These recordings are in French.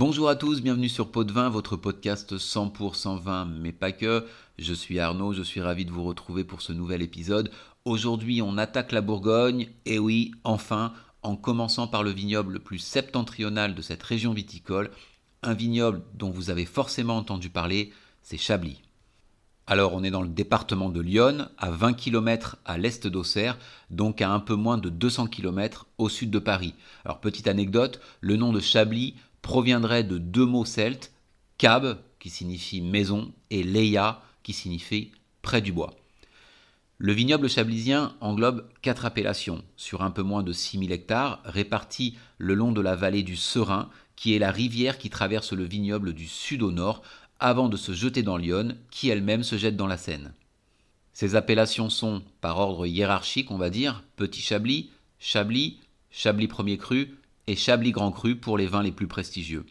à tous, bienvenue sur Pot de Vin, votre podcast 100% vin, mais pas que. Je suis Arnaud, je suis ravi de vous retrouver pour ce nouvel épisode. Aujourd'hui, on attaque la Bourgogne, et oui, enfin, en commençant par le vignoble le plus septentrional de cette région viticole, un vignoble dont vous avez forcément entendu parler, c'est Chablis. Alors on est dans le département de Lyon, à 20 km à l'est d'Auxerre, donc à un peu moins de 200 km au sud de Paris. Alors petite anecdote, le nom de Chablis proviendrait de deux mots celtes, cab, qui signifie maison, et leia, qui signifie près du bois. Le vignoble chablisien englobe quatre appellations, sur un peu moins de 6000 hectares, répartis le long de la vallée du Serein, qui est la rivière qui traverse le vignoble du sud au nord, avant de se jeter dans l'Yonne, qui elle-même se jette dans la Seine. Ces appellations sont, par ordre hiérarchique, on va dire, Petit Chablis, Chablis, Chablis Premier Cru et Chablis Grand Cru pour les vins les plus prestigieux.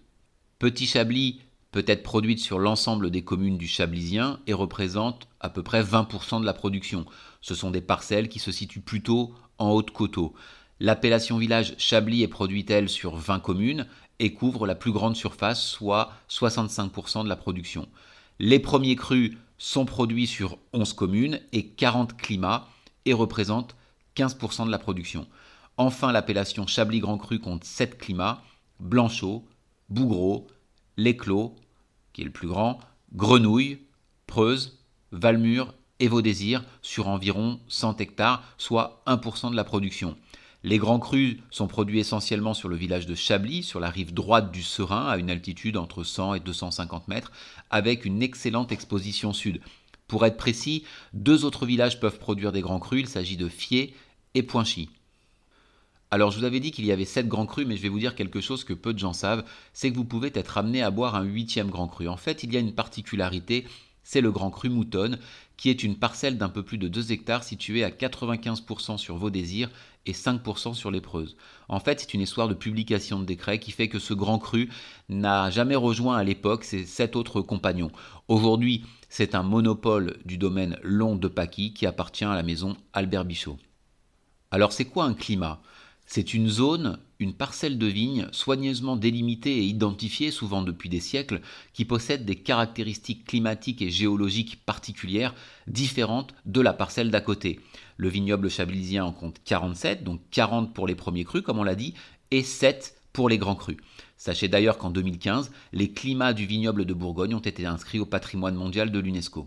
Petit Chablis peut être produite sur l'ensemble des communes du Chablisien et représente à peu près 20% de la production. Ce sont des parcelles qui se situent plutôt en haute coteau. L'appellation village Chablis est produite, elle, sur 20 communes et couvre la plus grande surface, soit 65% de la production. Les premiers crus sont produits sur 11 communes et 40 climats et représentent 15% de la production. Enfin, l'appellation Chablis Grand Cru compte 7 climats, Blanchot, Bougros, L'Éclos, qui est le plus grand, Grenouille, Preuse, Valmure et Vaudésir sur environ 100 hectares, soit 1% de la production. Les grands crus sont produits essentiellement sur le village de Chablis, sur la rive droite du Serein, à une altitude entre 100 et 250 mètres, avec une excellente exposition sud. Pour être précis, deux autres villages peuvent produire des grands crus, il s'agit de Fier et Poinchy. Alors je vous avais dit qu'il y avait sept grands crus, mais je vais vous dire quelque chose que peu de gens savent, c'est que vous pouvez être amené à boire un huitième grand cru. En fait, il y a une particularité, c'est le Grand Cru Moutonne, qui est une parcelle d'un peu plus de 2 hectares située à 95% sur vos désirs et 5% sur les Preuses. En fait, c'est une histoire de publication de décret qui fait que ce Grand Cru n'a jamais rejoint à l'époque ses sept autres compagnons. Aujourd'hui, c'est un monopole du domaine long de Paquis qui appartient à la maison Albert Bichot. Alors c'est quoi un climat? C'est une zone, une parcelle de vigne soigneusement délimitée et identifiée souvent depuis des siècles, qui possède des caractéristiques climatiques et géologiques particulières différentes de la parcelle d'à côté. Le vignoble chablisien en compte 47, donc 40 pour les premiers crus comme on l'a dit, et 7 pour les grands crus. Sachez d'ailleurs qu'en 2015, les climats du vignoble de Bourgogne ont été inscrits au patrimoine mondial de l'UNESCO.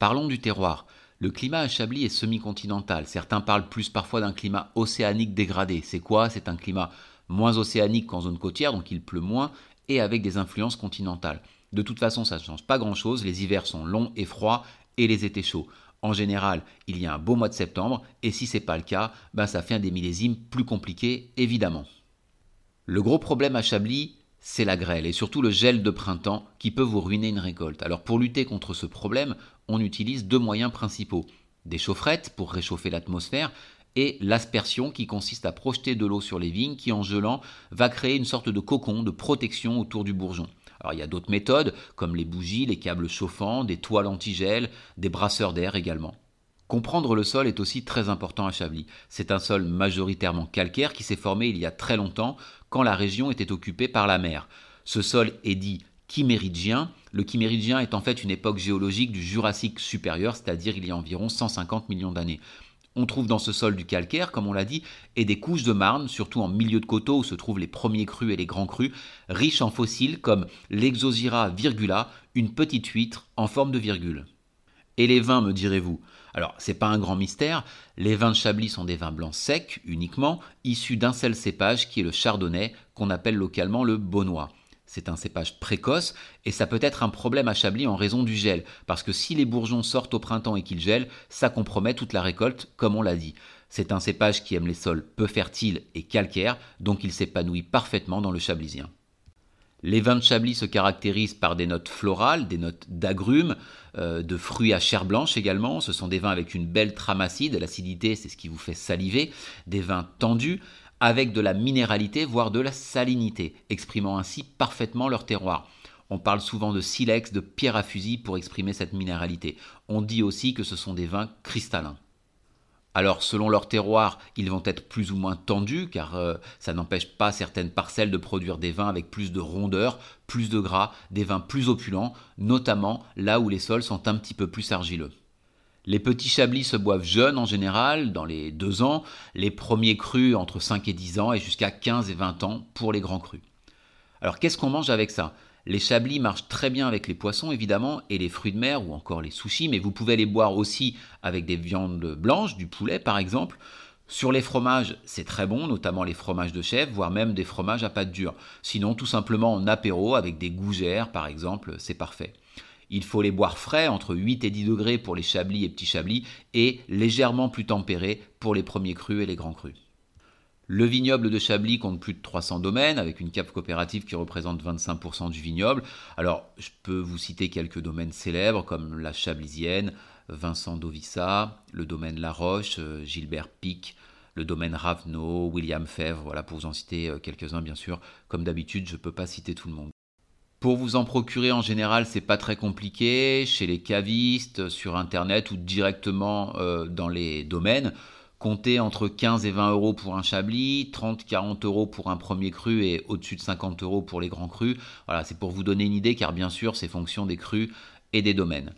Parlons du terroir. Le climat à Chablis est semi-continental. Certains parlent plus parfois d'un climat océanique dégradé. C'est quoi? C'est un climat moins océanique qu'en zone côtière, donc il pleut moins, et avec des influences continentales. De toute façon, ça ne change pas grand-chose. Les hivers sont longs et froids, et les étés chauds. En général, il y a un beau mois de septembre, et si c'est pas le cas, ben ça fait un des millésimes plus compliqués, évidemment. Le gros problème à Chablis, c'est la grêle et surtout le gel de printemps qui peut vous ruiner une récolte. Alors pour lutter contre ce problème, on utilise deux moyens principaux. Des chaufferettes pour réchauffer l'atmosphère et l'aspersion qui consiste à projeter de l'eau sur les vignes qui en gelant va créer une sorte de cocon de protection autour du bourgeon. Alors il y a d'autres méthodes comme les bougies, les câbles chauffants, des toiles antigel, des brasseurs d'air également. Comprendre le sol est aussi très important à Chablis. C'est un sol majoritairement calcaire qui s'est formé il y a très longtemps quand la région était occupée par la mer. Ce sol est dit Le chiméridien est en fait une époque géologique du Jurassique supérieur, c'est-à-dire il y a environ 150 millions d'années. On trouve dans ce sol du calcaire, comme on l'a dit, et des couches de marne, surtout en milieu de coteau où se trouvent les premiers crus et les grands crus, riches en fossiles comme l'Exozyra virgula, une petite huître en forme de virgule. Et les vins, me direz-vous? Alors, c'est pas un grand mystère, les vins de Chablis sont des vins blancs secs uniquement, issus d'un seul cépage qui est le chardonnay, qu'on appelle localement le bonnois. C'est un cépage précoce et ça peut être un problème à Chablis en raison du gel, parce que si les bourgeons sortent au printemps et qu'ils gèlent, ça compromet toute la récolte, comme on l'a dit. C'est un cépage qui aime les sols peu fertiles et calcaires, donc il s'épanouit parfaitement dans le chablisien. Les vins de Chablis se caractérisent par des notes florales, des notes d'agrumes, euh, de fruits à chair blanche également. Ce sont des vins avec une belle trame acide. L'acidité, c'est ce qui vous fait saliver. Des vins tendus, avec de la minéralité, voire de la salinité, exprimant ainsi parfaitement leur terroir. On parle souvent de silex, de pierre à fusil pour exprimer cette minéralité. On dit aussi que ce sont des vins cristallins. Alors selon leur terroir, ils vont être plus ou moins tendus car euh, ça n'empêche pas certaines parcelles de produire des vins avec plus de rondeur, plus de gras, des vins plus opulents, notamment là où les sols sont un petit peu plus argileux. Les petits chablis se boivent jeunes en général, dans les 2 ans, les premiers crus entre 5 et 10 ans et jusqu'à 15 et 20 ans pour les grands crus. Alors qu'est-ce qu'on mange avec ça? Les chablis marchent très bien avec les poissons évidemment et les fruits de mer ou encore les sushis, mais vous pouvez les boire aussi avec des viandes blanches, du poulet par exemple. Sur les fromages, c'est très bon, notamment les fromages de chèvre, voire même des fromages à pâte dure. Sinon, tout simplement en apéro avec des gougères par exemple, c'est parfait. Il faut les boire frais, entre 8 et 10 degrés pour les chablis et petits chablis, et légèrement plus tempérés pour les premiers crus et les grands crus. Le vignoble de Chablis compte plus de 300 domaines, avec une cave coopérative qui représente 25% du vignoble. Alors, je peux vous citer quelques domaines célèbres, comme la Chablisienne, Vincent Dovissa, le domaine La Roche, euh, Gilbert Pic, le domaine Ravenot, William Fèvre, voilà, pour vous en citer euh, quelques-uns, bien sûr. Comme d'habitude, je ne peux pas citer tout le monde. Pour vous en procurer en général, c'est pas très compliqué, chez les cavistes, sur internet ou directement euh, dans les domaines. Comptez entre 15 et 20 euros pour un chablis, 30-40 euros pour un premier cru et au-dessus de 50 euros pour les grands crus. Voilà, c'est pour vous donner une idée car bien sûr c'est fonction des crus et des domaines.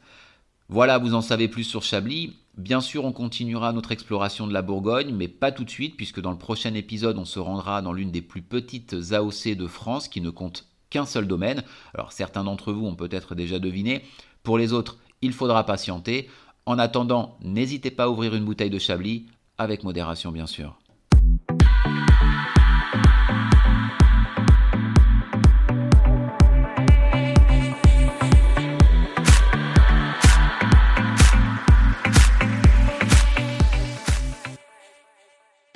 Voilà, vous en savez plus sur Chablis. Bien sûr, on continuera notre exploration de la Bourgogne, mais pas tout de suite, puisque dans le prochain épisode, on se rendra dans l'une des plus petites AOC de France qui ne compte qu'un seul domaine. Alors certains d'entre vous ont peut-être déjà deviné. Pour les autres, il faudra patienter. En attendant, n'hésitez pas à ouvrir une bouteille de Chablis, avec modération bien sûr.